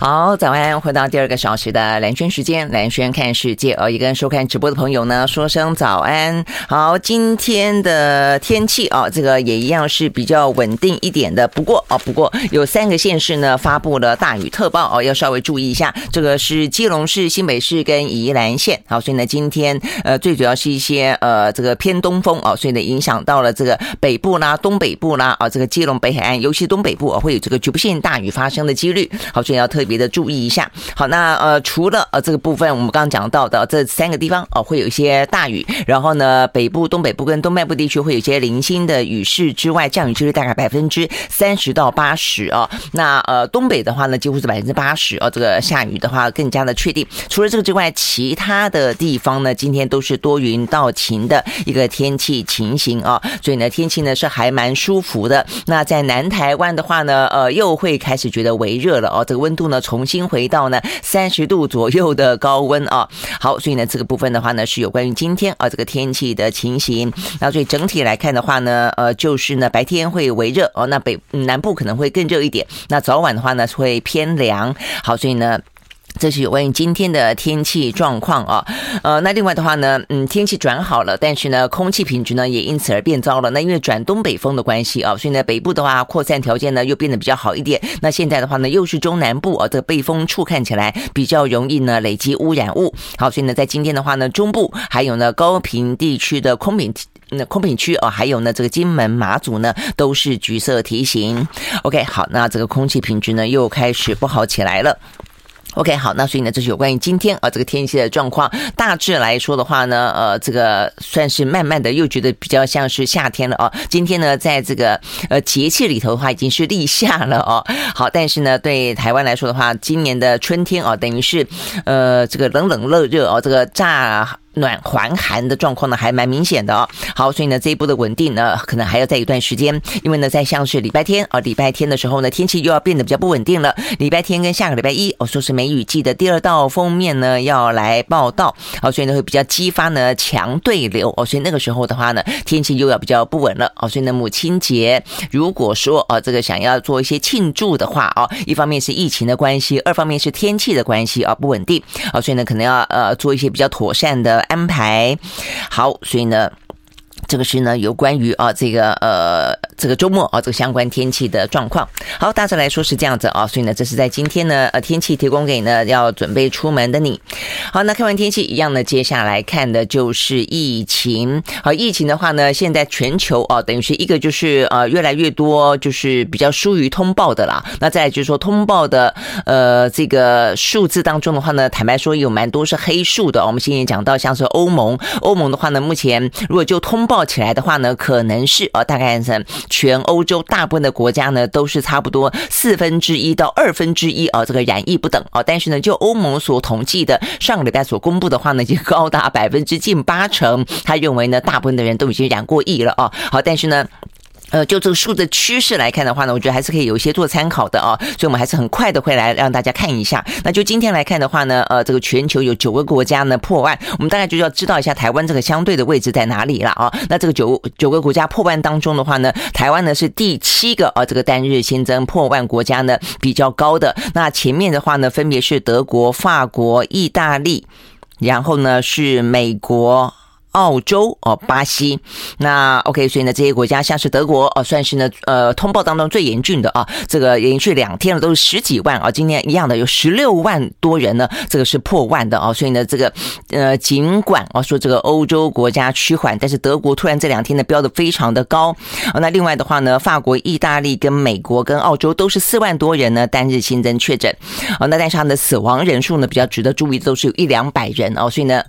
好，早安！回到第二个小时的蓝轩时间，蓝轩看世界哦，一个收看直播的朋友呢，说声早安。好，今天的天气哦，这个也一样是比较稳定一点的。不过哦，不过有三个县市呢发布了大雨特报哦，要稍微注意一下。这个是基隆市、新北市跟宜兰县。好，所以呢，今天呃，最主要是一些呃，这个偏东风哦，所以呢，影响到了这个北部啦、东北部啦啊，这个基隆北海岸，尤其东北部啊，会有这个局部性大雨发生的几率。好，所以要特别。的注意一下，好，那呃，除了呃这个部分，我们刚刚讲到的这三个地方哦，会有一些大雨，然后呢，北部、东北部跟东半部地区会有一些零星的雨势之外，降雨几率大概百分之三十到八十哦。那呃，东北的话呢，几乎是百分之八十哦，这个下雨的话更加的确定。除了这个之外，其他的地方呢，今天都是多云到晴的一个天气情形啊，所以呢，天气呢是还蛮舒服的。那在南台湾的话呢，呃，又会开始觉得微热了哦，这个温度呢。重新回到呢三十度左右的高温啊，好，所以呢这个部分的话呢是有关于今天啊这个天气的情形，那所以整体来看的话呢，呃就是呢白天会微热哦，那北南部可能会更热一点，那早晚的话呢会偏凉，好，所以呢。这是有关于今天的天气状况啊，呃，那另外的话呢，嗯，天气转好了，但是呢，空气品质呢也因此而变糟了。那因为转东北风的关系啊，所以呢，北部的话扩散条件呢又变得比较好一点。那现在的话呢，又是中南部啊，这个背风处看起来比较容易呢累积污染物。好，所以呢，在今天的话呢，中部还有呢高屏地区的空品那空品区啊，还有呢这个金门马祖呢都是橘色提醒。OK，好，那这个空气品质呢又开始不好起来了。OK，好，那所以呢，这是有关于今天啊这个天气的状况。大致来说的话呢，呃，这个算是慢慢的又觉得比较像是夏天了哦。今天呢，在这个呃节气里头的话，已经是立夏了哦。好，但是呢，对台湾来说的话，今年的春天哦，等于是呃这个冷冷热热哦，这个乍。暖还寒的状况呢，还蛮明显的哦。好，所以呢，这一波的稳定呢，可能还要再一段时间。因为呢，在像是礼拜天啊，礼拜天的时候呢，天气又要变得比较不稳定了。礼拜天跟下个礼拜一，哦说是梅雨季的第二道锋面呢，要来报道哦，所以呢，会比较激发呢强对流哦。所以那个时候的话呢，天气又要比较不稳了哦。所以呢，母亲节如果说啊，这个想要做一些庆祝的话啊，一方面是疫情的关系，二方面是天气的关系啊，不稳定啊，所以呢，可能要呃做一些比较妥善的。安排好，所以呢。这个是呢，有关于啊这个呃这个周末啊这个相关天气的状况。好，大致来说是这样子啊，所以呢，这是在今天呢呃天气提供给呢要准备出门的你。好，那看完天气一样呢，接下来看的就是疫情。好，疫情的话呢，现在全球啊等于是一个就是呃越来越多就是比较疏于通报的啦。那再来就是说通报的呃这个数字当中的话呢，坦白说有蛮多是黑数的。我们先前讲到像是欧盟，欧盟的话呢，目前如果就通报报起来的话呢，可能是呃，大概是全欧洲大部分的国家呢，都是差不多四分之一到二分之一啊，这个染疫不等啊。但是呢，就欧盟所统计的上个礼拜所公布的话呢，已经高达百分之近八成，他认为呢，大部分的人都已经染过疫了啊。好，但是呢。呃，就这个数字趋势来看的话呢，我觉得还是可以有一些做参考的啊，所以我们还是很快的会来让大家看一下。那就今天来看的话呢，呃，这个全球有九个国家呢破万，我们大概就要知道一下台湾这个相对的位置在哪里了啊。那这个九九个国家破万当中的话呢，台湾呢是第七个啊，这个单日新增破万国家呢比较高的。那前面的话呢，分别是德国、法国、意大利，然后呢是美国。澳洲哦，巴西，那 OK，所以呢，这些国家像是德国哦，算是呢，呃，通报当中最严峻的啊，这个连续两天了都是十几万啊，今天一样的有十六万多人呢，这个是破万的啊，所以呢，这个呃，尽管啊说这个欧洲国家趋缓，但是德国突然这两天呢飙得非常的高啊，那另外的话呢，法国、意大利跟美国跟澳洲都是四万多人呢单日新增确诊啊，那但是他的死亡人数呢比较值得注意，都是有一两百人哦，所以呢。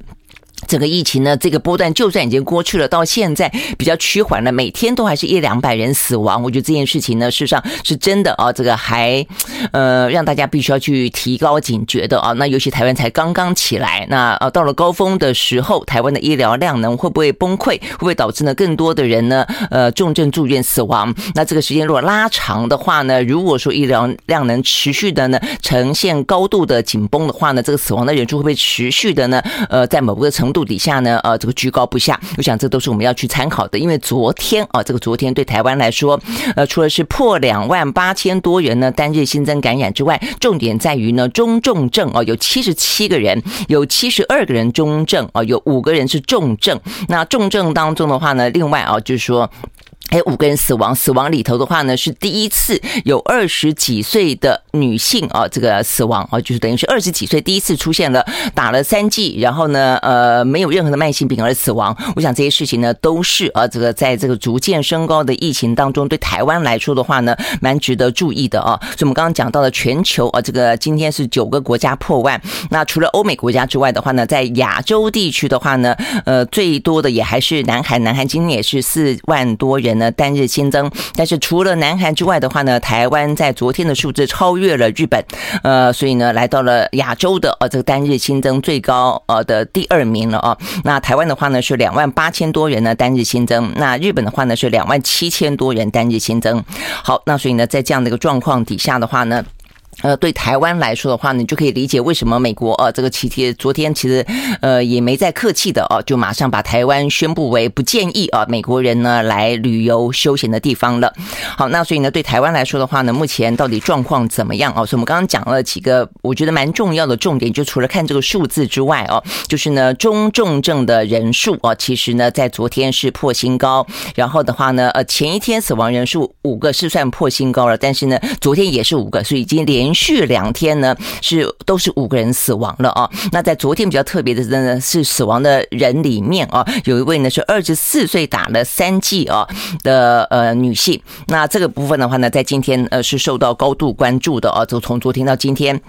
整个疫情呢，这个波段就算已经过去了，到现在比较趋缓了，每天都还是一两百人死亡。我觉得这件事情呢，事实上是真的啊，这个还呃让大家必须要去提高警觉的啊。那尤其台湾才刚刚起来，那呃到了高峰的时候，台湾的医疗量能会不会崩溃？会不会导致呢更多的人呢呃重症住院死亡？那这个时间如果拉长的话呢，如果说医疗量能持续的呢呈现高度的紧绷的话呢，这个死亡的人数会不会持续的呢？呃，在某个程度底下呢，呃，这个居高不下。我想这都是我们要去参考的，因为昨天啊，这个昨天对台湾来说，呃，除了是破两万八千多人呢单日新增感染之外，重点在于呢中重症啊，有七十七个人，有七十二个人中症啊，有五个人是重症。那重症当中的话呢，另外啊，就是说。还有五个人死亡，死亡里头的话呢，是第一次有二十几岁的女性啊，这个死亡啊，就是等于是二十几岁第一次出现了打了三剂，然后呢，呃，没有任何的慢性病而死亡。我想这些事情呢，都是啊，这个在这个逐渐升高的疫情当中，对台湾来说的话呢，蛮值得注意的啊。所以我们刚刚讲到了全球啊，这个今天是九个国家破万，那除了欧美国家之外的话呢，在亚洲地区的话呢，呃，最多的也还是南韩，南韩今天也是四万多人。呢，单日新增，但是除了南韩之外的话呢，台湾在昨天的数字超越了日本，呃，所以呢，来到了亚洲的呃这个单日新增最高呃的第二名了啊。那台湾的话呢是两万八千多人呢单日新增，那日本的话呢是两万七千多人单日新增。好，那所以呢，在这样的一个状况底下的话呢。呃，对台湾来说的话，你就可以理解为什么美国呃这个其实昨天其实呃也没再客气的哦，就马上把台湾宣布为不建议啊美国人呢来旅游休闲的地方了。好，那所以呢，对台湾来说的话呢，目前到底状况怎么样啊？所以我们刚刚讲了几个我觉得蛮重要的重点，就除了看这个数字之外哦，就是呢中重症的人数啊，其实呢在昨天是破新高，然后的话呢，呃前一天死亡人数五个是算破新高了，但是呢昨天也是五个，所以已经连。连续两天呢，是都是五个人死亡了啊。那在昨天比较特别的呢，是死亡的人里面啊，有一位呢是二十四岁打了三剂啊的呃女性。那这个部分的话呢，在今天呃是受到高度关注的啊。就从昨天到今天，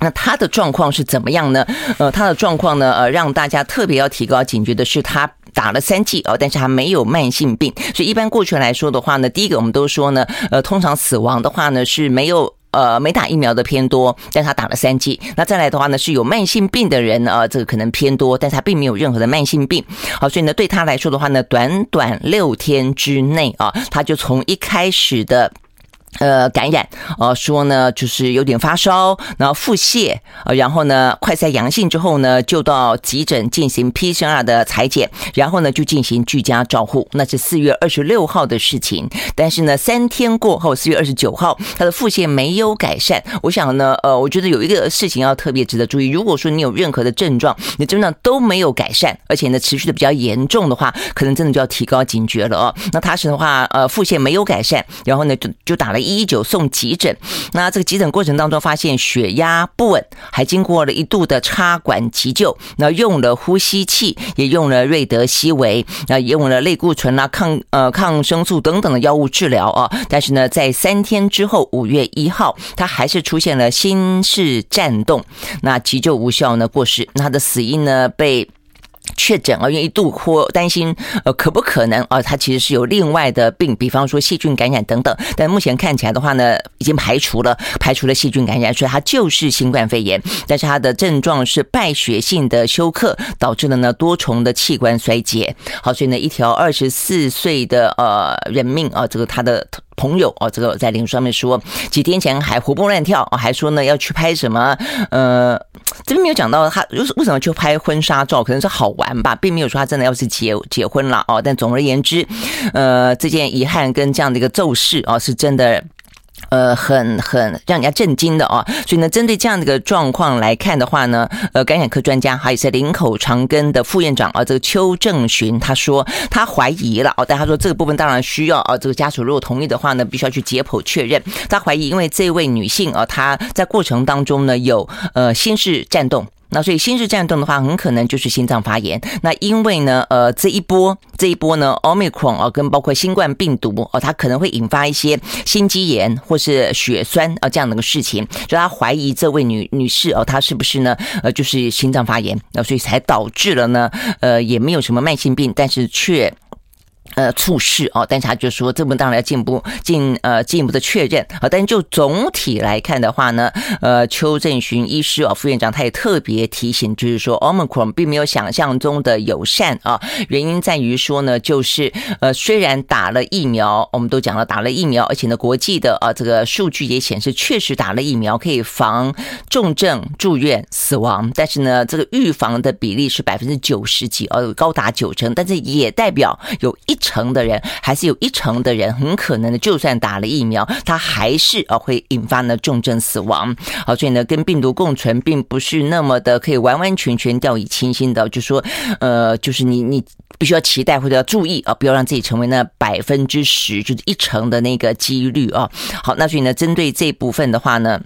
那她的状况是怎么样呢？呃，她的状况呢，呃，让大家特别要提高警觉的是，她打了三剂啊，但是她没有慢性病。所以一般过去来说的话呢，第一个我们都说呢，呃，通常死亡的话呢是没有。呃，没打疫苗的偏多，但他打了三剂。那再来的话呢，是有慢性病的人啊，这个可能偏多，但是他并没有任何的慢性病。好，所以呢，对他来说的话呢，短短六天之内啊，他就从一开始的。呃，感染，呃，说呢，就是有点发烧，然后腹泻，呃，然后呢，快筛阳性之后呢，就到急诊进行 PCR 的裁剪，然后呢，就进行居家照护。那是四月二十六号的事情，但是呢，三天过后，四月二十九号，他的腹泻没有改善。我想呢，呃，我觉得有一个事情要特别值得注意，如果说你有任何的症状，你症状都没有改善，而且呢，持续的比较严重的话，可能真的就要提高警觉了哦。那他是的话，呃，腹泻没有改善，然后呢，就就打了。一一九送急诊，那这个急诊过程当中发现血压不稳，还经过了一度的插管急救，那用了呼吸器，也用了瑞德西韦，那也用了类固醇啊、抗呃抗生素等等的药物治疗啊，但是呢，在三天之后，五月一号，他还是出现了心室颤动，那急救无效呢，过世，那他的死因呢被。确诊啊，因为一度或担心，呃，可不可能啊？他其实是有另外的病，比方说细菌感染等等。但目前看起来的话呢，已经排除了，排除了细菌感染，所以他就是新冠肺炎。但是他的症状是败血性的休克，导致了呢多重的器官衰竭。好，所以呢，一条二十四岁的呃人命啊，这个他的。朋友哦，这个在脸书上面说，几天前还活蹦乱跳，还说呢要去拍什么？呃，这边没有讲到他为为什么去拍婚纱照，可能是好玩吧，并没有说他真的要是结结婚了哦。但总而言之，呃，这件遗憾跟这样的一个走势哦，是真的。呃，很很让人家震惊的哦，所以呢，针对这样的一个状况来看的话呢，呃，感染科专家还有是林口长庚的副院长啊，这个邱正寻他说他怀疑了哦，但他说这个部分当然需要啊，这个家属如果同意的话呢，必须要去解剖确认。他怀疑因为这位女性啊，她在过程当中呢有呃心室颤动。那所以心室颤动的话，很可能就是心脏发炎。那因为呢，呃，这一波这一波呢，Omicron 啊，跟包括新冠病毒哦，它可能会引发一些心肌炎或是血栓啊这样的个事情。就他怀疑这位女女士哦，她是不是呢，呃，就是心脏发炎，那所以才导致了呢，呃，也没有什么慢性病，但是却。呃，猝逝哦，但是他就说，这么当然要进步进呃进一步的确认啊。但就总体来看的话呢，呃，邱正寻医师哦，副院长他也特别提醒，就是说，Omicron 并没有想象中的友善啊。原因在于说呢，就是呃，虽然打了疫苗，我们都讲了打了疫苗，而且呢，国际的啊这个数据也显示，确实打了疫苗可以防重症、住院、死亡，但是呢，这个预防的比例是百分之九十几，呃，高达九成，但是也代表有一。一成的人还是有一成的人很可能的，就算打了疫苗，他还是啊会引发呢重症死亡。好，所以呢，跟病毒共存并不是那么的可以完完全全掉以轻心的。就说呃，就是你你必须要期待或者要注意啊，不要让自己成为那百分之十，就是一成的那个几率啊。好，那所以呢，针对这部分的话呢。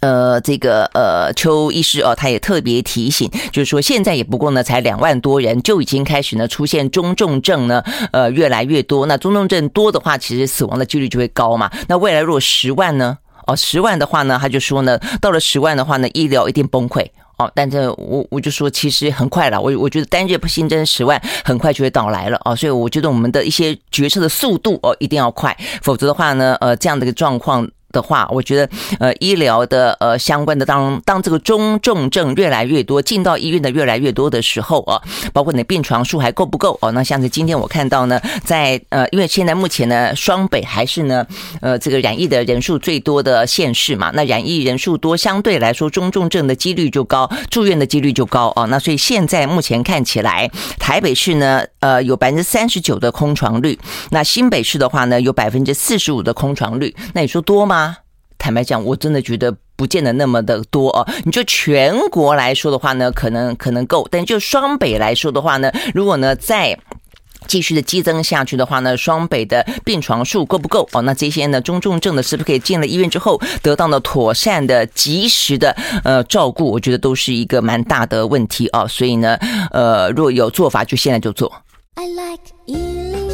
呃，这个呃，邱医师哦，他也特别提醒，就是说现在也不过呢，才两万多人就已经开始呢出现中重症呢，呃，越来越多。那中重症多的话，其实死亡的几率就会高嘛。那未来如果十万呢？哦，十万的话呢，他就说呢，到了十万的话呢，医疗一定崩溃哦。但这我我就说，其实很快了，我我觉得单日不新增十万，很快就会到来了哦。所以我觉得我们的一些决策的速度哦，一定要快，否则的话呢，呃，这样的一个状况。的话，我觉得呃，医疗的呃相关的当当这个中重症越来越多，进到医院的越来越多的时候啊，包括你的病床数还够不够哦？那像是今天我看到呢，在呃，因为现在目前呢，双北还是呢呃这个染疫的人数最多的县市嘛，那染疫人数多，相对来说中重症的几率就高，住院的几率就高哦。那所以现在目前看起来，台北市呢呃有百分之三十九的空床率，那新北市的话呢有百分之四十五的空床率，那你说多吗？坦白讲，我真的觉得不见得那么的多哦。你就全国来说的话呢，可能可能够，但就双北来说的话呢，如果呢再继续的激增下去的话呢，双北的病床数够不够哦？那这些呢中重症的是不是可以进了医院之后得到了妥善的、及时的呃照顾？我觉得都是一个蛮大的问题哦。所以呢，呃，若有做法，就现在就做。I like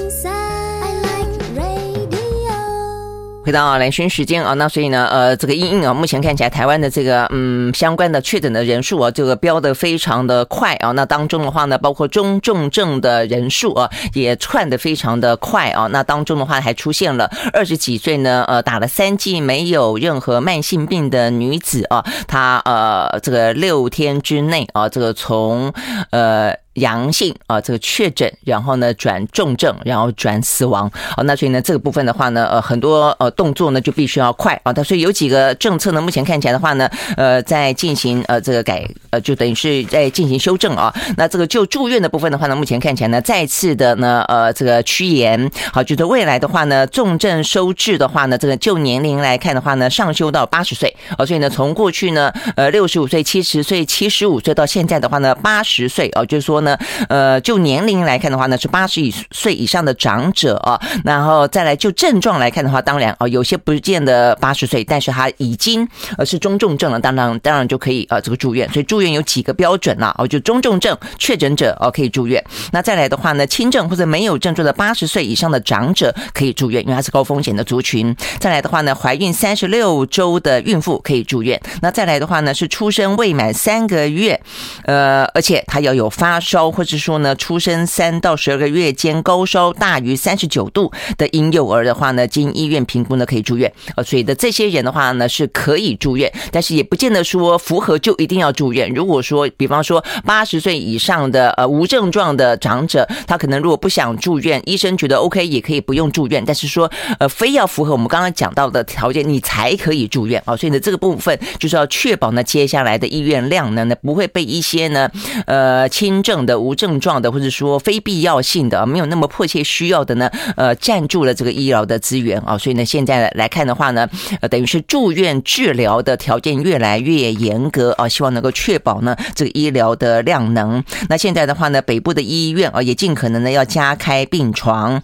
回到啊蓝轩时间啊，那所以呢，呃，这个因应啊，目前看起来台湾的这个嗯相关的确诊的人数啊，这个飙得非常的快啊。那当中的话呢，包括中重症的人数啊，也窜得非常的快啊。那当中的话还出现了二十几岁呢，呃，打了三剂没有任何慢性病的女子啊，她呃这个六天之内啊，这个从呃。阳性啊，这个确诊，然后呢转重症，然后转死亡。哦，那所以呢这个部分的话呢，呃，很多呃动作呢就必须要快啊。它所以有几个政策呢，目前看起来的话呢，呃，在进行呃这个改呃，就等于是在进行修正啊。那这个就住院的部分的话呢，目前看起来呢，再次的呢呃这个趋严。好，就是未来的话呢，重症收治的话呢，这个就年龄来看的话呢，上修到八十岁。啊，所以呢，从过去呢呃六十五岁、七十岁、七十五岁到现在的话呢，八十岁哦，就是说呢。呃，就年龄来看的话呢，是八十以岁以上的长者啊，然后再来就症状来看的话，当然啊，有些不见得八十岁，但是他已经呃是中重症了，当然当然就可以呃这个住院，所以住院有几个标准了哦，就中重症确诊者哦可以住院，那再来的话呢，轻症或者没有症状的八十岁以上的长者可以住院，因为他是高风险的族群。再来的话呢，怀孕三十六周的孕妇可以住院。那再来的话呢，是出生未满三个月，呃，而且他要有发烧。或者说呢，出生三到十二个月间高烧大于三十九度的婴幼儿的话呢，经医院评估呢可以住院。呃，所以的这些人的话呢是可以住院，但是也不见得说符合就一定要住院。如果说，比方说八十岁以上的呃无症状的长者，他可能如果不想住院，医生觉得 OK 也可以不用住院。但是说呃非要符合我们刚刚讲到的条件，你才可以住院啊。所以呢，这个部分就是要确保呢接下来的医院量呢呢不会被一些呢呃轻症的。无症状的，或者说非必要性的，没有那么迫切需要的呢，呃，占住了这个医疗的资源啊，所以呢，现在来看的话呢，呃，等于是住院治疗的条件越来越严格啊，希望能够确保呢这个医疗的量能。那现在的话呢，北部的医院啊，也尽可能的要加开病床。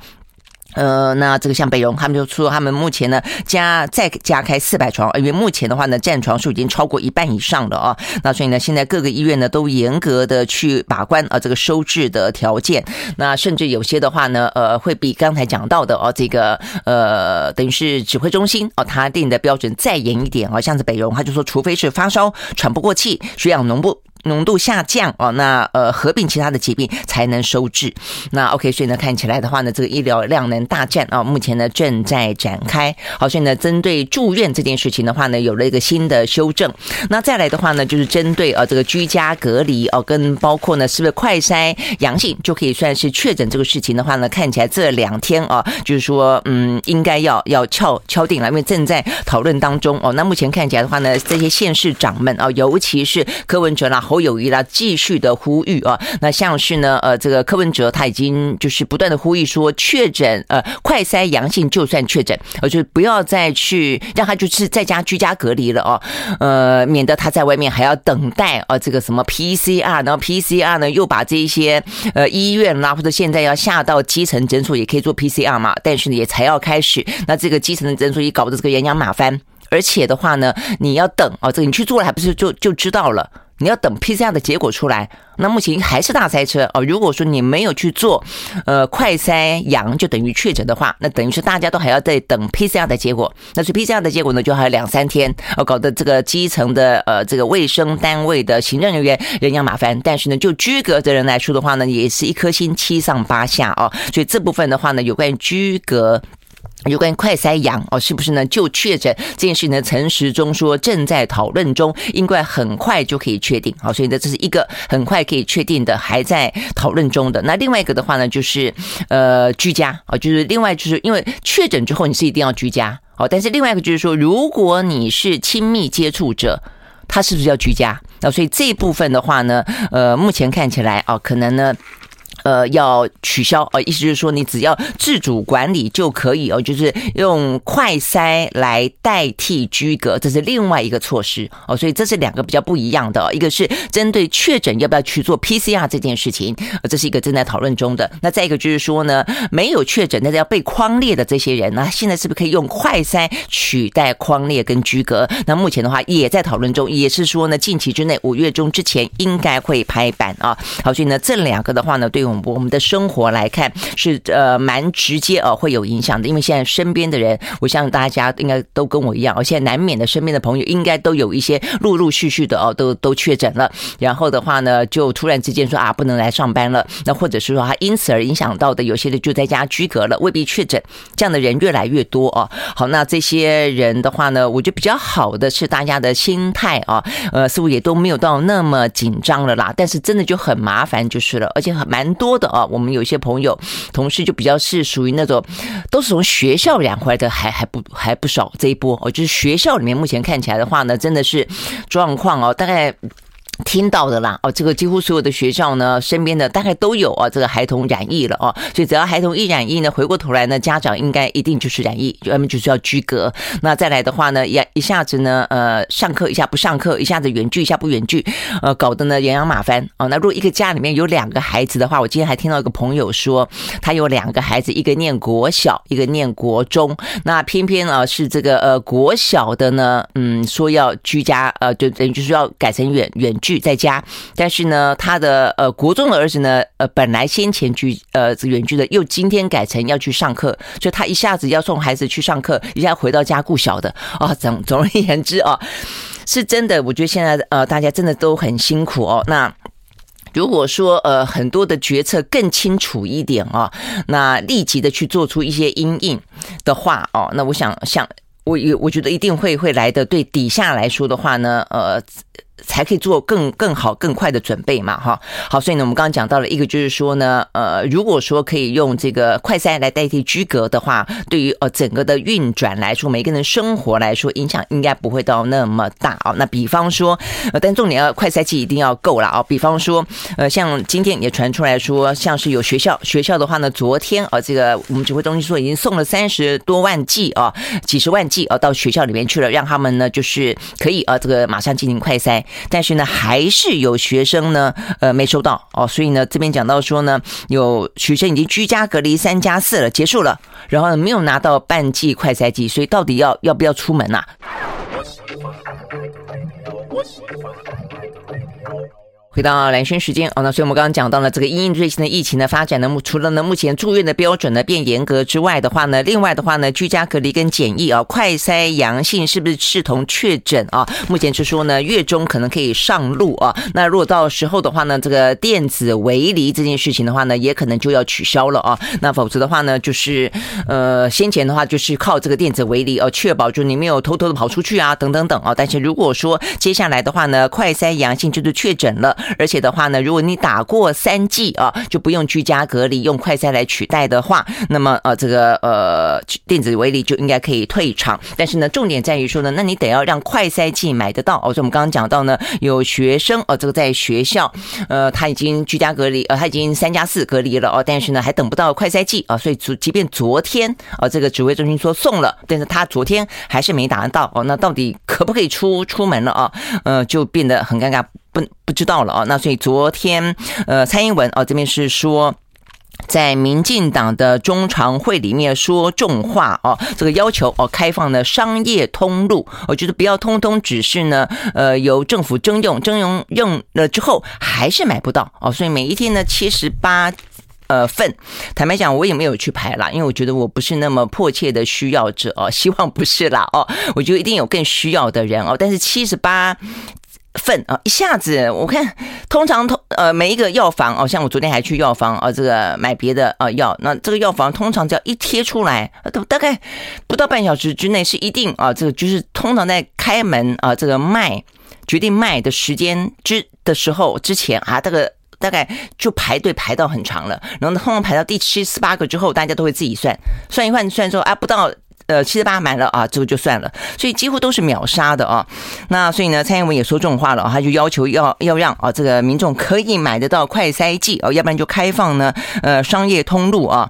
呃，那这个像北荣，他们就说他们目前呢加再加开四百床，因为目前的话呢占床数已经超过一半以上了啊。那所以呢，现在各个医院呢都严格的去把关啊这个收治的条件。那甚至有些的话呢，呃，会比刚才讲到的哦，这个呃，等于是指挥中心哦，他定的标准再严一点啊。像是北荣，他就说，除非是发烧、喘不过气、血氧浓度。浓度下降哦，那呃合并其他的疾病才能收治。那 OK，所以呢看起来的话呢，这个医疗量能大战啊，目前呢正在展开。好，所以呢针对住院这件事情的话呢，有了一个新的修正。那再来的话呢，就是针对呃这个居家隔离哦，跟包括呢是不是快筛阳性就可以算是确诊这个事情的话呢，看起来这两天啊，就是说嗯应该要要敲敲定了，因为正在讨论当中哦。那目前看起来的话呢，这些县市长们啊，尤其是柯文哲啦、侯友宜啦，继续的呼吁啊。那像是呢呃这个柯文哲他已经就是不断的呼吁说，确诊呃快筛阳性就算确诊，而就不要再去让他就是在家居家隔离了哦，呃免得他在外面还要等待啊这个什么 PCR，然后 PCR 呢又把这一些呃医院啦或者现在要下到基层诊所也可以做 PCR 嘛，但是呢也才要开始，那这个基层的诊所也搞得这个人仰马翻，而且的话呢你要等啊，这个你去做了还不是就就知道了。你要等 PCR 的结果出来，那目前还是大塞车哦。如果说你没有去做，呃，快筛阳就等于确诊的话，那等于是大家都还要再等 PCR 的结果。那所以 PCR 的结果呢，就还有两三天，哦，搞得这个基层的呃这个卫生单位的行政人员人仰马翻。但是呢，就居隔的人来说的话呢，也是一颗心七上八下哦。所以这部分的话呢，有关于居隔。有关快筛阳哦，是不是呢？就确诊这件事情呢？陈时中说正在讨论中，应该很快就可以确定。好，所以呢，这是一个很快可以确定的，还在讨论中的。那另外一个的话呢，就是呃居家啊，就是另外就是因为确诊之后你是一定要居家哦。但是另外一个就是说，如果你是亲密接触者，他是不是要居家？那所以这一部分的话呢，呃，目前看起来哦，可能呢。呃，要取消呃，意思就是说，你只要自主管理就可以哦，就是用快筛来代替居隔，这是另外一个措施哦，所以这是两个比较不一样的，一个是针对确诊要不要去做 PCR 这件事情，这是一个正在讨论中的。那再一个就是说呢，没有确诊但是要被框列的这些人呢，现在是不是可以用快筛取代框列跟居隔？那目前的话也在讨论中，也是说呢，近期之内五月中之前应该会拍板啊。好，所以呢，这两个的话呢，对我我们的生活来看是呃蛮直接哦，会有影响的，因为现在身边的人，我相信大家应该都跟我一样，而且难免的身边的朋友应该都有一些陆陆续续的哦，都都确诊了，然后的话呢，就突然之间说啊不能来上班了，那或者是说他因此而影响到的，有些的就在家居隔了，未必确诊，这样的人越来越多哦。好，那这些人的话呢，我觉得比较好的是大家的心态啊，呃，似乎也都没有到那么紧张了啦，但是真的就很麻烦就是了，而且很蛮多的啊，我们有些朋友、同事就比较是属于那种，都是从学校染回来的，还还不还不少这一波哦，就是学校里面目前看起来的话呢，真的是状况哦，大概。听到的啦，哦，这个几乎所有的学校呢，身边的大概都有啊，这个孩童染疫了哦，所以只要孩童一染疫呢，回过头来呢，家长应该一定就是染疫，要么就是要居隔。那再来的话呢，一一下子呢，呃，上课一下不上课，一下子远距一下不远距，呃，搞得呢洋洋马翻哦。那如果一个家里面有两个孩子的话，我今天还听到一个朋友说，他有两个孩子，一个念国小，一个念国中，那偏偏啊是这个呃国小的呢，嗯，说要居家，呃，就等于就是要改成远远聚。在家，但是呢，他的呃国中的儿子呢，呃本来先前居呃远距的，又今天改成要去上课，所以他一下子要送孩子去上课，一下回到家顾小的啊、哦。总总而言之啊，是真的，我觉得现在呃大家真的都很辛苦哦。那如果说呃很多的决策更清楚一点啊，那立即的去做出一些因应的话哦，那我想想我我觉得一定会会来的。对底下来说的话呢，呃。才可以做更更好更快的准备嘛，哈，好，所以呢，我们刚刚讲到了一个，就是说呢，呃，如果说可以用这个快筛来代替居隔的话，对于呃整个的运转来说，每个人生活来说，影响应该不会到那么大啊。那比方说，呃，但重点要快筛剂一定要够了啊。比方说，呃，像今天也传出来说，像是有学校学校的话呢，昨天啊，这个我们指挥中心说已经送了三十多万剂啊，几十万剂啊到学校里面去了，让他们呢就是可以啊这个马上进行快筛。但是呢，还是有学生呢，呃，没收到哦，所以呢，这边讲到说呢，有学生已经居家隔离三加四了，结束了，然后呢，没有拿到半季快赛季，所以到底要要不要出门呐、啊？回到蓝轩时间哦，那所以我们刚刚讲到了这个因应最新的疫情的发展呢，除了呢目前住院的标准呢变严格之外的话呢，另外的话呢，居家隔离跟检疫啊，快筛阳性是不是视同确诊啊？目前是说呢，月中可能可以上路啊。那如果到时候的话呢，这个电子围篱这件事情的话呢，也可能就要取消了啊。那否则的话呢，就是呃先前的话就是靠这个电子围篱哦，确保就你没有偷偷的跑出去啊，等等等啊。但是如果说接下来的话呢，快筛阳性就是确诊了。而且的话呢，如果你打过三剂啊，就不用居家隔离，用快筛来取代的话，那么呃，这个呃电子围篱就应该可以退场。但是呢，重点在于说呢，那你得要让快筛剂买得到。哦，所以我们刚刚讲到呢，有学生哦，这个在学校呃他已经居家隔离，呃他已经三加四隔离了哦，但是呢还等不到快筛剂啊，所以即便昨天啊这个指挥中心说送了，但是他昨天还是没打得到哦，那到底可不可以出出门了啊？呃，就变得很尴尬。不不知道了啊，那所以昨天呃，蔡英文哦这边是说，在民进党的中常会里面说重话哦，这个要求哦开放的商业通路，我觉得不要通通只是呢呃由政府征用，征用用了之后还是买不到哦，所以每一天呢七十八呃份，坦白讲我也没有去排啦，因为我觉得我不是那么迫切的需要者哦，希望不是啦哦，我觉得一定有更需要的人哦，但是七十八。份啊，一下子我看，通常通呃每一个药房哦，像我昨天还去药房啊，这个买别的啊药，那这个药房通常只要一贴出来，都大概不到半小时之内是一定啊，这个就是通常在开门啊，这个卖决定卖的时间之的时候之前啊，这个大概就排队排到很长了，然后，通常排到第七十八个之后，大家都会自己算算一算，算说啊不到。呃，七十八买了啊，这个就算了，所以几乎都是秒杀的啊。那所以呢，蔡英文也说这种话了，他就要求要要让啊，这个民众可以买得到快筛剂啊，要不然就开放呢，呃，商业通路啊。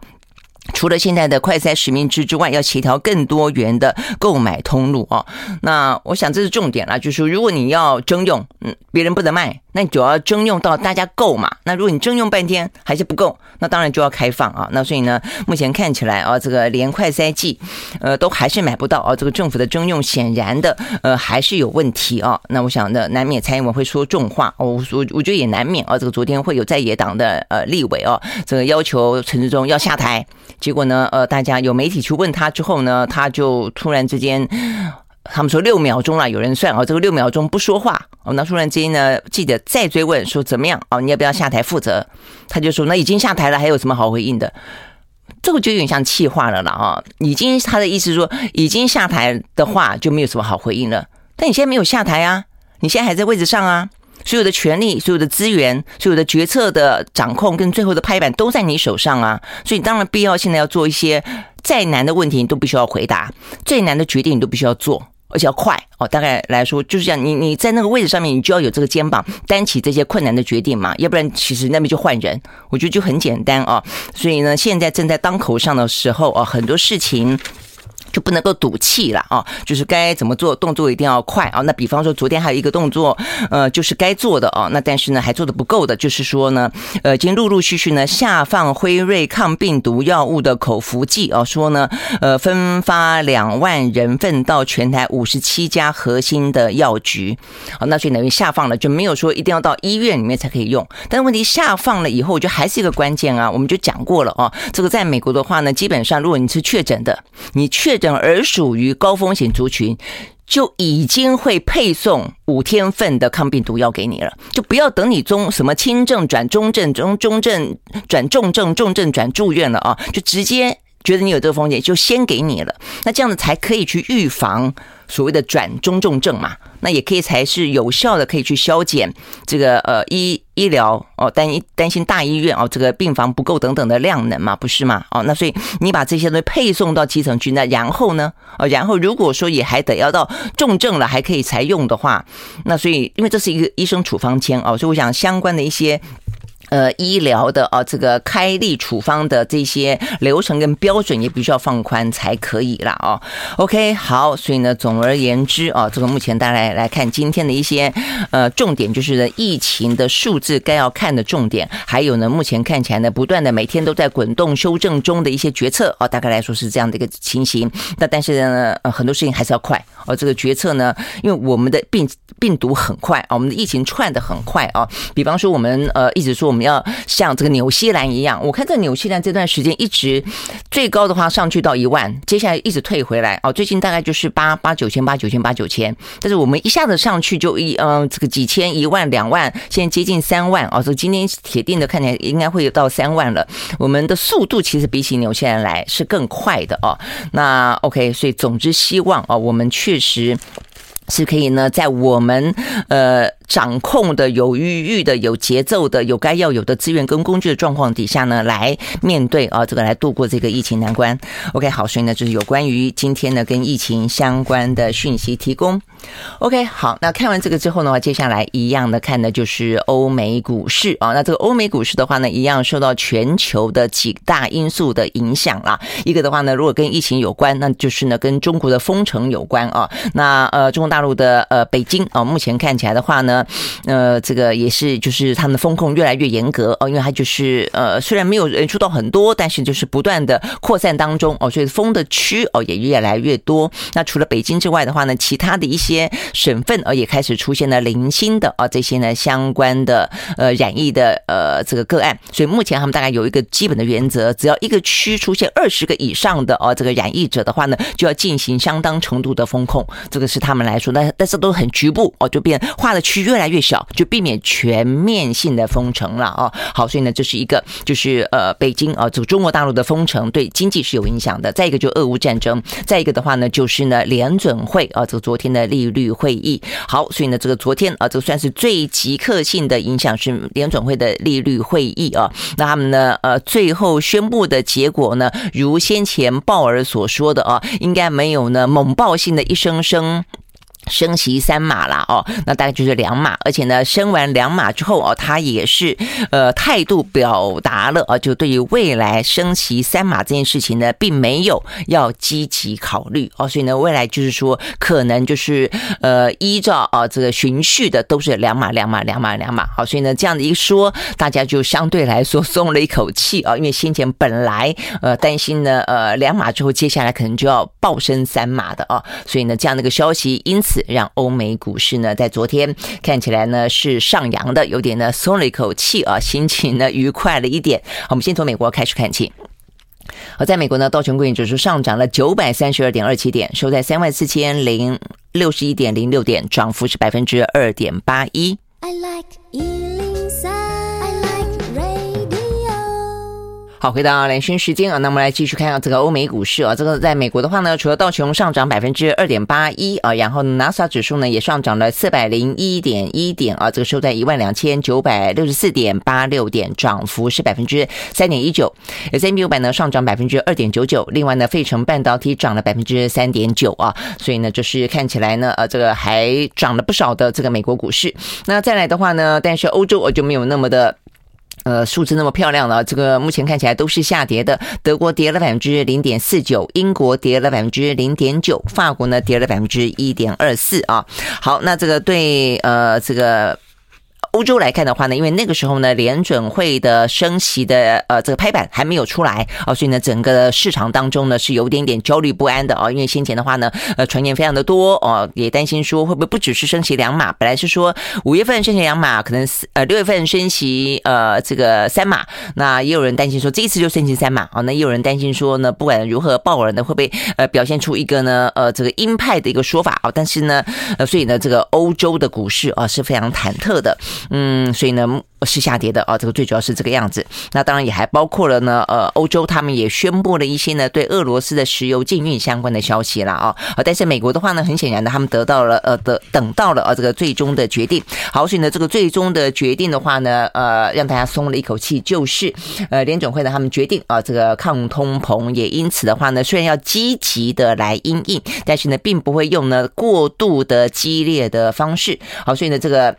除了现在的快筛实名制之外，要协调更多元的购买通路哦。那我想这是重点啦，就是如果你要征用，嗯，别人不能卖，那你就要征用到大家够嘛。那如果你征用半天还是不够，那当然就要开放啊。那所以呢，目前看起来啊，这个连快筛剂，呃，都还是买不到啊。这个政府的征用显然的，呃，还是有问题啊。那我想呢，难免蔡英文会说重话哦。我我我觉得也难免啊。这个昨天会有在野党的呃立委哦，这个要求陈志忠要下台。结果呢，呃，大家有媒体去问他之后呢，他就突然之间，他们说六秒钟了，有人算啊，这个六秒钟不说话，哦，那突然之间呢，记者再追问说怎么样啊，你要不要下台负责？他就说那已经下台了，还有什么好回应的？这个就有点像气话了了啊，已经他的意思说已经下台的话就没有什么好回应了，但你现在没有下台啊，你现在还在位置上啊。所有的权力、所有的资源、所有的决策的掌控跟最后的拍板都在你手上啊！所以当然必要现在要做一些再难的问题，你都必须要回答；最难的决定，你都必须要做，而且要快哦。大概来说就是这样，你你在那个位置上面，你就要有这个肩膀担起这些困难的决定嘛，要不然其实那边就换人。我觉得就很简单啊。所以呢，现在正在当口上的时候啊，很多事情。就不能够赌气了啊！就是该怎么做，动作一定要快啊！那比方说，昨天还有一个动作，呃，就是该做的啊，那但是呢，还做的不够的，就是说呢，呃，已经陆陆续续呢下放辉瑞抗病毒药物的口服剂啊，说呢，呃，分发两万人份到全台五十七家核心的药局，好，那所以等于下放了，就没有说一定要到医院里面才可以用。但问题下放了以后，就还是一个关键啊，我们就讲过了啊，这个在美国的话呢，基本上如果你是确诊的，你确诊而属于高风险族群，就已经会配送五天份的抗病毒药给你了，就不要等你中什么轻症转中症，中中症转重症，重症转住院了啊，就直接觉得你有这个风险，就先给你了，那这样子才可以去预防所谓的转中重症嘛。那也可以才是有效的，可以去消减这个呃医医疗哦担担心大医院哦这个病房不够等等的量能嘛，不是吗？哦，那所以你把这些东西配送到基层去，那然后呢？哦，然后如果说也还得要到重症了还可以才用的话，那所以因为这是一个医生处方签哦，所以我想相关的一些。呃，医疗的啊，这个开立处方的这些流程跟标准也必须要放宽才可以啦。哦。OK，好，所以呢，总而言之啊，这个目前大家来来看今天的一些呃重点，就是呢疫情的数字该要看的重点，还有呢，目前看起来呢，不断的每天都在滚动修正中的一些决策啊，大概来说是这样的一个情形。那但是呢，呃，很多事情还是要快哦。这个决策呢，因为我们的病病毒很快啊，我们的疫情串的很快啊。比方说，我们呃一直说我们。要像这个纽西兰一样，我看这纽西兰这段时间一直最高的话上去到一万，接下来一直退回来哦，最近大概就是八八九千八九千八九千，但是我们一下子上去就一嗯这个几千一万两万，现在接近三万哦，这今天铁定的看起来应该会有到三万了。我们的速度其实比起纽西兰来是更快的哦。那 OK，所以总之希望哦，我们确实是可以呢，在我们呃。掌控的有余裕的、有节奏的、有该要有的资源跟工具的状况底下呢，来面对啊，这个来度过这个疫情难关。OK，好，所以呢，就是有关于今天呢跟疫情相关的讯息提供。OK，好，那看完这个之后的话，接下来一样的看的就是欧美股市啊。那这个欧美股市的话呢，一样受到全球的几大因素的影响啦。一个的话呢，如果跟疫情有关，那就是呢跟中国的封城有关啊。那呃，中国大陆的呃北京啊，目前看起来的话呢。呃，这个也是，就是他们的风控越来越严格哦，因为它就是呃，虽然没有人出到很多，但是就是不断的扩散当中哦，所以封的区哦也越来越多。那除了北京之外的话呢，其他的一些省份哦也开始出现了零星的啊这些呢相关的呃染疫的呃这个个案。所以目前他们大概有一个基本的原则，只要一个区出现二十个以上的哦这个染疫者的话呢，就要进行相当程度的封控。这个是他们来说，但但是都很局部哦，就变划的区越来越小，就避免全面性的封城了啊。好，所以呢，这是一个就是呃，北京啊，这个中国大陆的封城对经济是有影响的。再一个就俄乌战争，再一个的话呢，就是呢联准会啊，这个昨天的利率会议。好，所以呢，这个昨天啊，这个算是最即刻性的影响是联准会的利率会议啊。那他们呢，呃，最后宣布的结果呢，如先前鲍尔所说的啊，应该没有呢猛爆性的一声声。升息三码啦，哦，那大概就是两码，而且呢，升完两码之后哦，他也是呃态度表达了啊，就对于未来升息三码这件事情呢，并没有要积极考虑哦，所以呢，未来就是说可能就是呃依照啊这个循序的都是两码两码两码两码，好，所以呢这样的一说，大家就相对来说松了一口气啊，因为先前本来呃担心呢呃两码之后接下来可能就要暴升三码的啊，所以呢这样的一个消息，因此。让欧美股市呢，在昨天看起来呢是上扬的，有点呢松了一口气啊，心情呢愉快了一点。我们先从美国开始看起。好，在美国呢，道琼工业指数上涨了九百三十二点二七点，收在三万四千零六十一点零六点，涨幅是百分之二点八一。好，回到连线时间啊，那我们来继续看下这个欧美股市啊。这个在美国的话呢，除了道琼上涨百分之二点八一啊，然后纳斯达克指数呢也上涨了四百零一点一点啊，这个收在一万两千九百六十四点八六点，涨幅是百分之三点一九。S&P 五百呢上涨百分之二点九九，另外呢，费城半导体涨了百分之三点九啊，所以呢，就是看起来呢，呃，这个还涨了不少的这个美国股市。那再来的话呢，但是欧洲我就没有那么的。呃，数字那么漂亮了，这个目前看起来都是下跌的。德国跌了百分之零点四九，英国跌了百分之零点九，法国呢跌了百分之一点二四啊。好，那这个对呃这个。欧洲来看的话呢，因为那个时候呢，联准会的升息的呃这个拍板还没有出来啊，所以呢，整个市场当中呢是有点点焦虑不安的啊。因为先前的话呢，呃，传言非常的多哦，也担心说会不会不只是升息两码，本来是说五月份升息两码，可能呃六月份升息呃这个三码，那也有人担心说这一次就升息三码啊，那也有人担心说呢，不管如何，鲍尔呢会不会呃表现出一个呢呃这个鹰派的一个说法啊？但是呢，呃，所以呢，这个欧洲的股市啊是非常忐忑的。嗯，所以呢。是下跌的啊，这个最主要是这个样子。那当然也还包括了呢，呃，欧洲他们也宣布了一些呢对俄罗斯的石油禁运相关的消息了啊。但是美国的话呢，很显然的，他们得到了呃的等到了啊这个最终的决定。好，所以呢，这个最终的决定的话呢，呃，让大家松了一口气，就是呃联准会呢他们决定啊这个抗通膨，也因此的话呢，虽然要积极的来因应，但是呢，并不会用呢过度的激烈的方式。好，所以呢这个。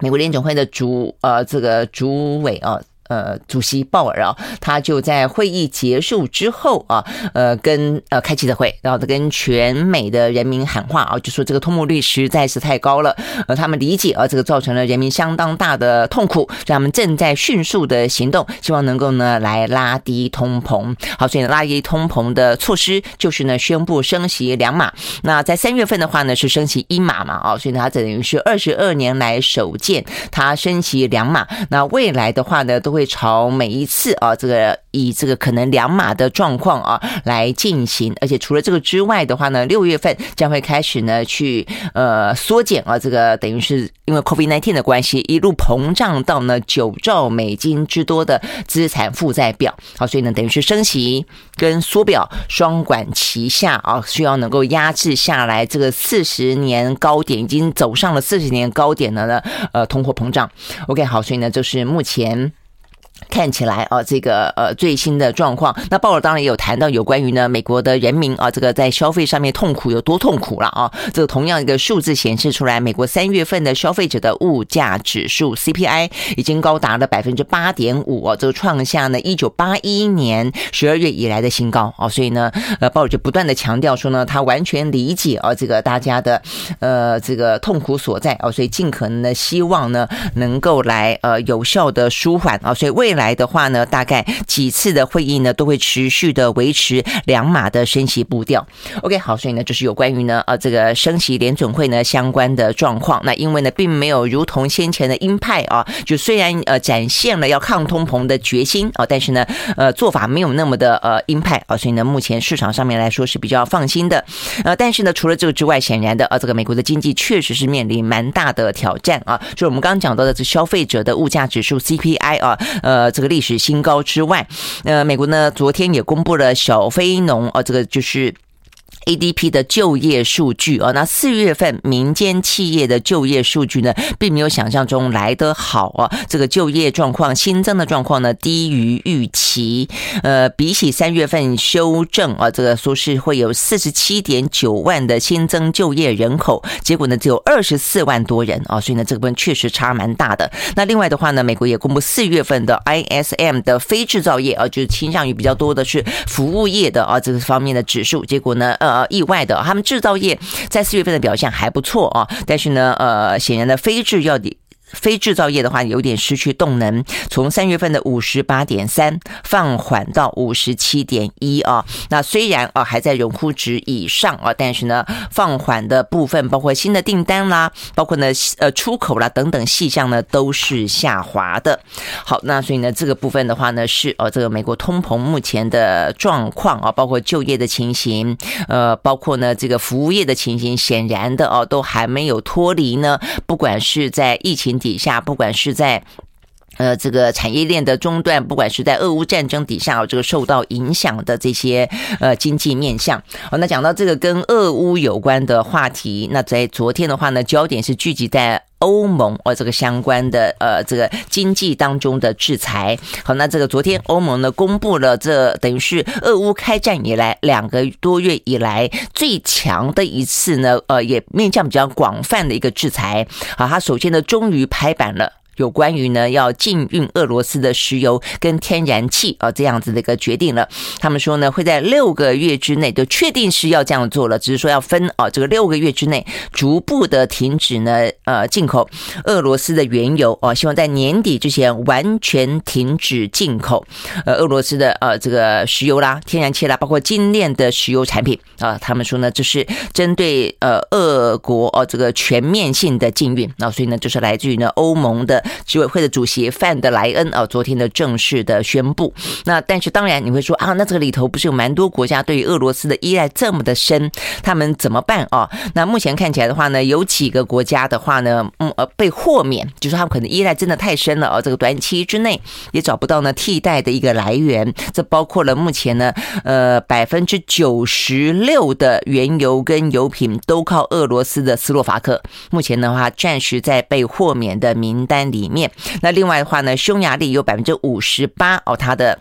美国联总会的主呃这个主委啊。呃，主席鲍尔啊，他就在会议结束之后啊，呃，跟呃开记者会，然后他跟全美的人民喊话啊，就说这个通膨率实在是太高了，呃，他们理解啊，这个造成了人民相当大的痛苦，所以他们正在迅速的行动，希望能够呢来拉低通膨。好，所以拉低通膨的措施就是呢宣布升息两码。那在三月份的话呢是升息一码嘛，啊，所以呢它等于是二十二年来首见它升息两码。那未来的话呢都。会朝每一次啊，这个以这个可能两码的状况啊来进行，而且除了这个之外的话呢，六月份将会开始呢去呃缩减啊，这个等于是因为 COVID nineteen 的关系，一路膨胀到呢九兆美金之多的资产负债表，好，所以呢等于是升息跟缩表双管齐下啊，需要能够压制下来这个四十年高点，已经走上了四十年高点的呢呃通货膨胀。OK，好，所以呢就是目前。看起来啊，这个呃最新的状况，那鲍尔当然也有谈到有关于呢美国的人民啊，这个在消费上面痛苦有多痛苦了啊。这个同样一个数字显示出来，美国三月份的消费者的物价指数 CPI 已经高达了百分之八点五啊，这个创下呢一九八一年十二月以来的新高啊。所以呢，呃，鲍尔就不断的强调说呢，他完全理解啊这个大家的呃这个痛苦所在啊，所以尽可能的希望呢能够来呃有效的舒缓啊，所以为未来的话呢，大概几次的会议呢，都会持续的维持两码的升息步调。OK，好，所以呢，就是有关于呢，呃，这个升息联准会呢相关的状况。那因为呢，并没有如同先前的鹰派啊，就虽然呃展现了要抗通膨的决心啊，但是呢，呃，做法没有那么的呃鹰派啊，所以呢，目前市场上面来说是比较放心的。呃，但是呢，除了这个之外，显然的，呃，这个美国的经济确实是面临蛮大的挑战啊。就我们刚刚讲到的，这消费者的物价指数 CPI 啊，呃。呃，这个历史新高之外，呃，美国呢昨天也公布了小非农，呃，这个就是。ADP 的就业数据啊，那四月份民间企业的就业数据呢，并没有想象中来得好啊。这个就业状况新增的状况呢，低于预期。呃，比起三月份修正啊，这个说是会有四十七点九万的新增就业人口，结果呢只有二十四万多人啊，所以呢这个部分确实差蛮大的。那另外的话呢，美国也公布四月份的 ISM 的非制造业啊，就是倾向于比较多的是服务业的啊这个方面的指数，结果呢呃。呃，意外的，他们制造业在四月份的表现还不错啊，但是呢，呃，显然的非制药的。非制造业的话，有点失去动能，从三月份的五十八点三放缓到五十七点一啊。那虽然啊还在荣枯值以上啊，但是呢放缓的部分，包括新的订单啦，包括呢呃出口啦等等细项呢都是下滑的。好，那所以呢这个部分的话呢是呃这个美国通膨目前的状况啊，包括就业的情形，呃包括呢这个服务业的情形，显然的哦都还没有脱离呢，不管是在疫情。底下，不管是在呃这个产业链的中断，不管是在俄乌战争底下，这个受到影响的这些呃经济面向。好，那讲到这个跟俄乌有关的话题，那在昨天的话呢，焦点是聚集在欧盟哦这个相关的呃这个经济当中的制裁。好，那这个昨天欧盟呢公布了这等于是俄乌开战以来两个多月以来最强的一次呢，呃也面向比较广泛的一个制裁。好，它首先呢终于拍板了。有关于呢要禁运俄罗斯的石油跟天然气啊这样子的一个决定了，他们说呢会在六个月之内就确定是要这样做了，只是说要分啊这个六个月之内逐步的停止呢呃进口俄罗斯的原油啊，希望在年底之前完全停止进口呃俄罗斯的呃这个石油啦、天然气啦，包括精炼的石油产品啊，他们说呢这是针对呃俄国哦这个全面性的禁运，那所以呢就是来自于呢欧盟的。执委会的主席范德莱恩啊，昨天的正式的宣布。那但是当然你会说啊，那这个里头不是有蛮多国家对于俄罗斯的依赖这么的深，他们怎么办啊？那目前看起来的话呢，有几个国家的话呢，嗯呃被豁免，就是他们可能依赖真的太深了啊，这个短期之内也找不到呢替代的一个来源。这包括了目前呢，呃百分之九十六的原油跟油品都靠俄罗斯的斯洛伐克，目前的话暂时在被豁免的名单里。里面，那另外的话呢，匈牙利有百分之五十八哦，它的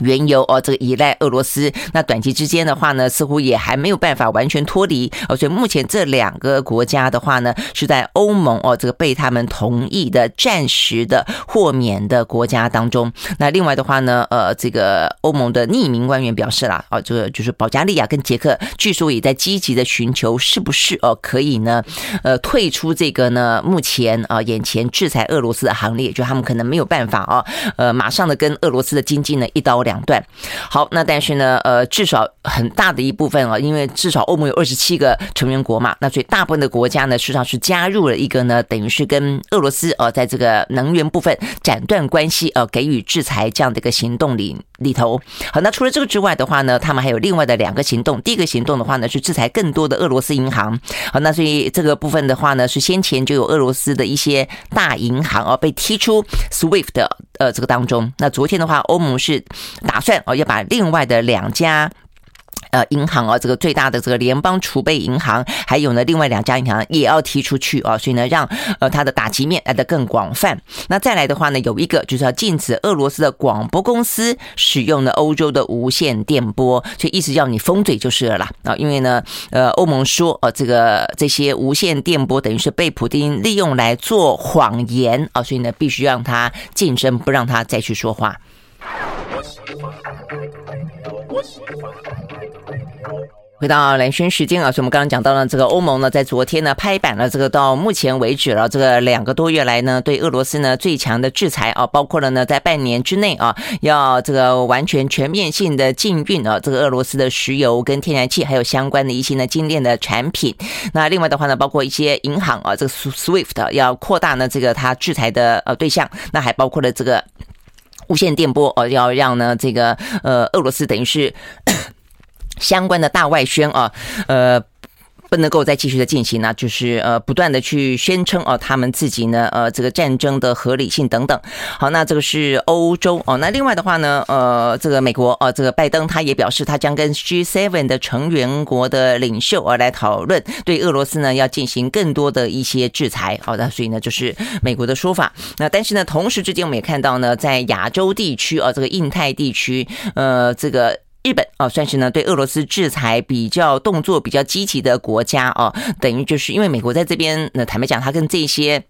原油哦，这个依赖俄罗斯，那短期之间的话呢，似乎也还没有办法完全脱离哦，所以目前这两个国家的话呢，是在欧盟哦这个被他们同意的暂时的豁免的国家当中。那另外的话呢，呃，这个欧盟的匿名官员表示啦，哦，这个就是保加利亚跟捷克，据说也在积极的寻求是不是哦可以呢，呃，退出这个呢目前啊眼前制裁俄罗斯的行列，就他们可能没有办法哦，呃，马上的跟俄罗斯的经济呢一刀两。两段，好，那但是呢，呃，至少很大的一部分啊，因为至少欧盟有二十七个成员国嘛，那所以大部分的国家呢，实际上是加入了一个呢，等于是跟俄罗斯呃，在这个能源部分斩断关系呃，给予制裁这样的一个行动里里头。好，那除了这个之外的话呢，他们还有另外的两个行动。第一个行动的话呢，是制裁更多的俄罗斯银行。好，那所以这个部分的话呢，是先前就有俄罗斯的一些大银行啊被踢出 SWIFT 的呃这个当中。那昨天的话，欧盟是。打算哦，要把另外的两家呃银行啊，这个最大的这个联邦储备银行，还有呢另外两家银行也要踢出去啊，所以呢让呃它的打击面来得更广泛。那再来的话呢，有一个就是要禁止俄罗斯的广播公司使用了欧洲的无线电波，所以意思叫你封嘴就是了啦啊，因为呢呃欧盟说呃这个这些无线电波等于是被普丁利用来做谎言啊，所以呢必须让他噤声，不让他再去说话。回到蓝轩时间啊，所以我们刚刚讲到了这个欧盟呢，在昨天呢拍板了这个到目前为止了这个两个多月来呢对俄罗斯呢最强的制裁啊，包括了呢在半年之内啊要这个完全全面性的禁运啊这个俄罗斯的石油跟天然气还有相关的一些呢精炼的产品。那另外的话呢，包括一些银行啊这个 SWIFT 要扩大呢这个它制裁的呃对象，那还包括了这个。无线电波哦，要让呢这个呃俄罗斯等于是 相关的大外宣啊，呃。不能够再继续的进行呢，就是呃不断的去宣称哦，他们自己呢呃这个战争的合理性等等。好，那这个是欧洲哦。那另外的话呢，呃这个美国哦，这个拜登他也表示，他将跟 G7 的成员国的领袖啊来讨论，对俄罗斯呢要进行更多的一些制裁。好的，所以呢就是美国的说法。那但是呢，同时之间我们也看到呢，在亚洲地区啊，这个印太地区，呃这个。日本啊，算是呢对俄罗斯制裁比较动作比较积极的国家啊，等于就是因为美国在这边，那坦白讲，他跟这些。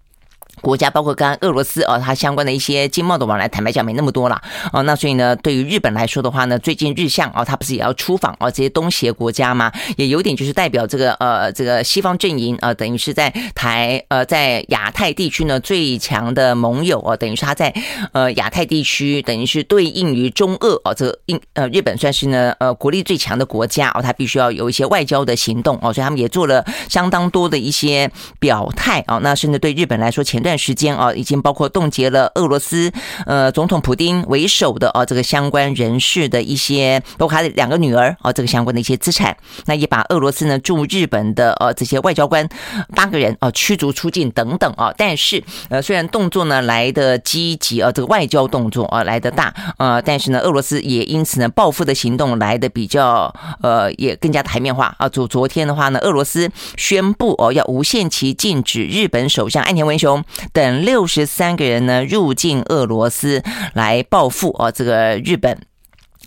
国家包括跟俄罗斯啊，它相关的一些经贸的往来，坦白讲没那么多了哦。那所以呢，对于日本来说的话呢，最近日向啊，它不是也要出访啊这些东协国家吗？也有点就是代表这个呃这个西方阵营啊，等于是在台呃在亚太地区呢最强的盟友啊，等于是他在呃亚太地区等于是对应于中俄啊，这个印呃日本算是呢呃国力最强的国家哦，他必须要有一些外交的行动哦，所以他们也做了相当多的一些表态啊。那甚至对日本来说，前段。段时间啊，已经包括冻结了俄罗斯呃总统普丁为首的啊这个相关人士的一些，包括他的两个女儿啊这个相关的一些资产，那也把俄罗斯呢驻日本的呃这些外交官八个人啊驱逐出境等等啊，但是呃虽然动作呢来的积极啊，这个外交动作啊来的大呃，但是呢俄罗斯也因此呢报复的行动来的比较呃也更加台面化啊。昨昨天的话呢，俄罗斯宣布哦要无限期禁止日本首相岸田文雄。等六十三个人呢入境俄罗斯来报复哦，这个日本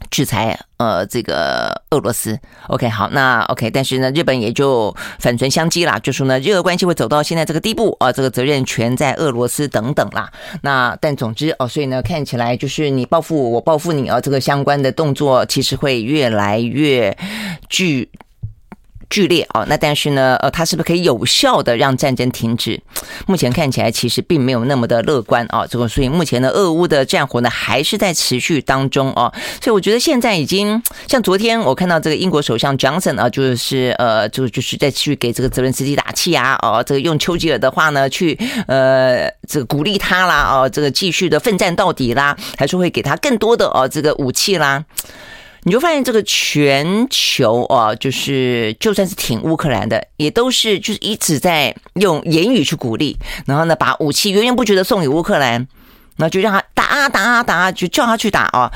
制裁呃这个俄罗斯。OK，好，那 OK，但是呢，日本也就反唇相讥啦，就说呢，日俄关系会走到现在这个地步啊，这个责任全在俄罗斯等等啦。那但总之哦，所以呢，看起来就是你报复我，我报复你啊，这个相关的动作其实会越来越剧。剧烈啊，那但是呢，呃，它是不是可以有效的让战争停止？目前看起来其实并没有那么的乐观啊。这个，所以目前的俄乌的战火呢还是在持续当中啊。所以我觉得现在已经 像昨天我看到这个英国首相 Johnson 啊，就是呃，就就是在去给这个泽伦斯基打气啊，哦，这个用丘吉尔的话呢去呃这个鼓励他啦，哦，这个继续的奋战到底啦，还是会给他更多的哦这个武器啦。你就发现这个全球啊，就是就算是挺乌克兰的，也都是就是一直在用言语去鼓励，然后呢，把武器源源不绝的送给乌克兰，那就让他打啊打啊打，就叫他去打啊。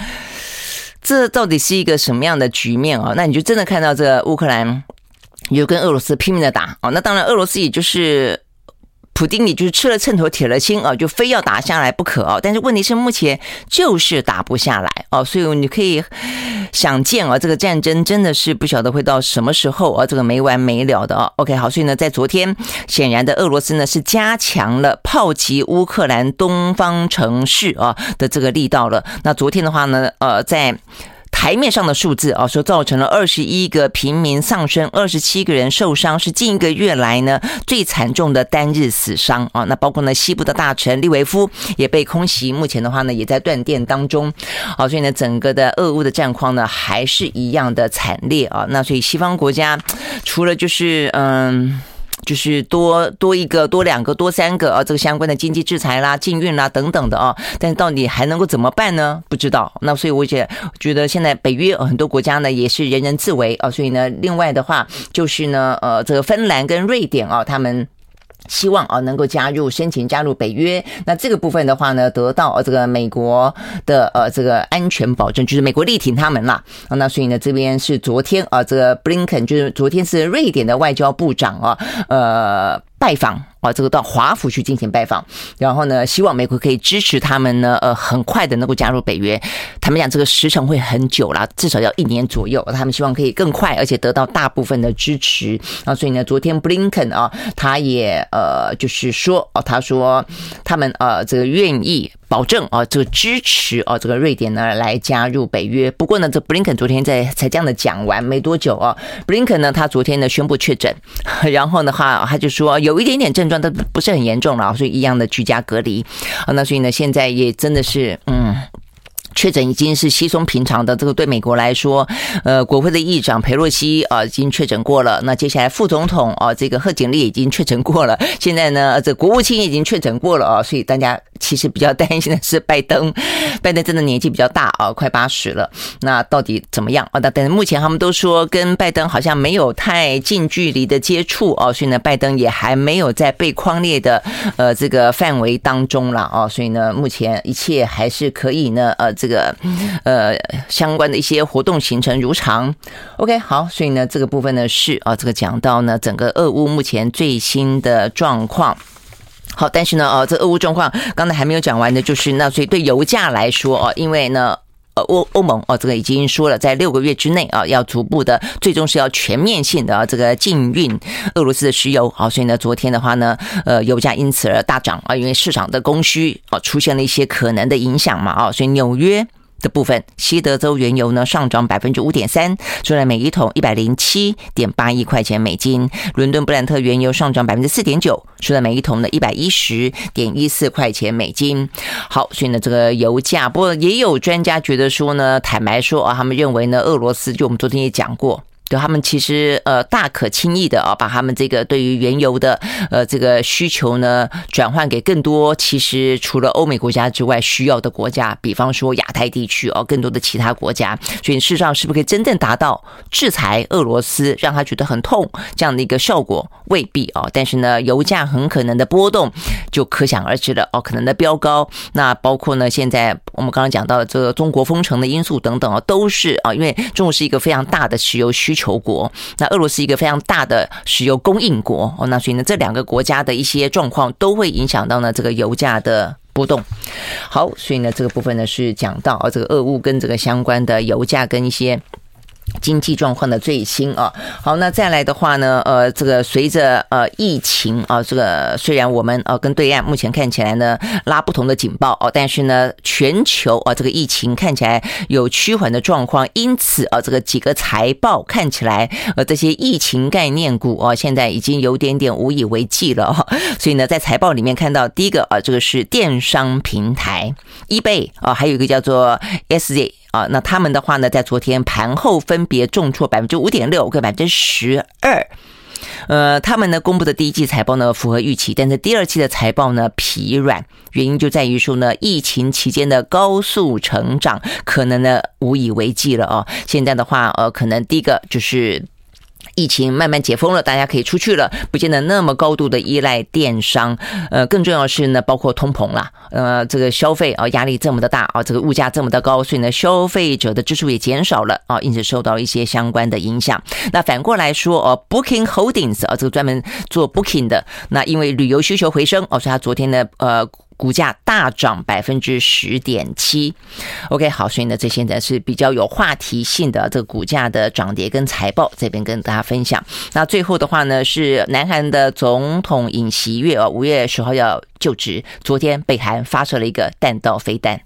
这到底是一个什么样的局面啊？那你就真的看到这乌克兰，你就跟俄罗斯拼命的打啊。那当然，俄罗斯也就是。普丁，你就是吃了秤砣铁了心啊，就非要打下来不可啊。但是问题是目前就是打不下来哦，所以你可以想见啊，这个战争真的是不晓得会到什么时候啊，这个没完没了的啊。OK，好，所以呢，在昨天，显然的俄罗斯呢是加强了炮击乌克兰东方城市啊的这个力道了。那昨天的话呢，呃，在台面上的数字啊，说造成了二十一个平民丧生，二十七个人受伤，是近一个月来呢最惨重的单日死伤啊。那包括呢西部的大城利维夫也被空袭，目前的话呢也在断电当中。啊，所以呢整个的俄乌的战况呢还是一样的惨烈啊。那所以西方国家除了就是嗯。就是多多一个、多两个、多三个啊，这个相关的经济制裁啦、禁运啦等等的啊，但是到底还能够怎么办呢？不知道。那所以我也觉得现在北约很多国家呢也是人人自危啊，所以呢，另外的话就是呢，呃，这个芬兰跟瑞典啊，他们。希望啊能够加入申请加入北约，那这个部分的话呢，得到这个美国的呃这个安全保证，就是美国力挺他们啦。那所以呢，这边是昨天啊，这个布林肯就是昨天是瑞典的外交部长啊，呃。拜访啊，这个到华府去进行拜访，然后呢，希望美国可以支持他们呢，呃，很快的能够加入北约。他们讲这个时程会很久啦，至少要一年左右。他们希望可以更快，而且得到大部分的支持啊。所以呢，昨天布林肯啊，他也呃，就是说哦，他说他们呃，这个愿意。保证啊，这个支持啊，这个瑞典呢来加入北约。不过呢，这布林肯昨天在才这样的讲完没多久啊，布林肯呢他昨天呢宣布确诊，然后的话他就说有一点点症状，但不是很严重了，所以一样的居家隔离啊。那所以呢，现在也真的是嗯。确诊已经是稀松平常的，这个对美国来说，呃，国会的议长佩洛西啊已经确诊过了。那接下来副总统啊，这个贺锦丽已经确诊过了。现在呢，这国务卿已经确诊过了啊，所以大家其实比较担心的是拜登。拜登真的年纪比较大啊，快八十了。那到底怎么样啊？但但是目前他们都说跟拜登好像没有太近距离的接触啊，所以呢，拜登也还没有在被框列的呃这个范围当中了啊。所以呢，目前一切还是可以呢，呃这。这个呃相关的一些活动行程如常，OK 好，所以呢这个部分呢是啊这个讲到呢整个俄乌目前最新的状况，好，但是呢啊这俄乌状况刚才还没有讲完的，就是那所以对油价来说啊，因为呢。欧欧盟哦，这个已经说了，在六个月之内啊，要逐步的，最终是要全面性的啊，这个禁运俄罗斯的石油。好，所以呢，昨天的话呢，呃，油价因此而大涨啊，因为市场的供需啊出现了一些可能的影响嘛啊，所以纽约。的部分，西德州原油呢上涨百分之五点三，出来每一桶一百零七点八一块钱美金；伦敦布兰特原油上涨百分之四点九，出来每一桶呢一百一十点一四块钱美金。好，所以呢，这个油价，不过也有专家觉得说呢，坦白说啊，他们认为呢，俄罗斯就我们昨天也讲过。对他们其实呃大可轻易的啊，把他们这个对于原油的呃这个需求呢转换给更多其实除了欧美国家之外需要的国家，比方说亚太地区哦，更多的其他国家。所以事实上是不是可以真正达到制裁俄罗斯，让他觉得很痛这样的一个效果？未必啊。但是呢，油价很可能的波动就可想而知了哦，可能的飙高。那包括呢，现在我们刚刚讲到的这个中国封城的因素等等啊，都是啊，因为中国是一个非常大的石油需。求国，那俄罗斯一个非常大的石油供应国哦，那所以呢，这两个国家的一些状况都会影响到呢这个油价的波动。好，所以呢这个部分呢是讲到啊这个俄乌跟这个相关的油价跟一些。经济状况的最新啊，好，那再来的话呢，呃，这个随着呃疫情啊，这个虽然我们呃跟对岸目前看起来呢拉不同的警报哦，但是呢全球啊这个疫情看起来有趋缓的状况，因此啊这个几个财报看起来呃这些疫情概念股啊现在已经有点点无以为继了哈，所以呢在财报里面看到第一个啊这个是电商平台 eBay 啊，还有一个叫做 SZ。啊，那他们的话呢，在昨天盘后分别重挫百分之五点六跟百分之十二。呃，他们呢公布的第一季财报呢符合预期，但是第二季的财报呢疲软，原因就在于说呢，疫情期间的高速成长可能呢无以为继了哦。现在的话，呃，可能第一个就是。疫情慢慢解封了，大家可以出去了，不见得那么高度的依赖电商。呃，更重要的是呢，包括通膨啦，呃，这个消费啊压力这么的大啊，这个物价这么的高，所以呢，消费者的支出也减少了啊，因此受到一些相关的影响。那反过来说哦，Booking Holdings 啊，这个专门做 Booking 的，那因为旅游需求回升哦，所以它昨天呢，呃。股价大涨百分之十点七，OK，好，所以呢，这现在是比较有话题性的这个股价的涨跌跟财报，这边跟大家分享。那最后的话呢，是南韩的总统尹锡悦啊，五月十号要就职，昨天北韩发射了一个弹道飞弹。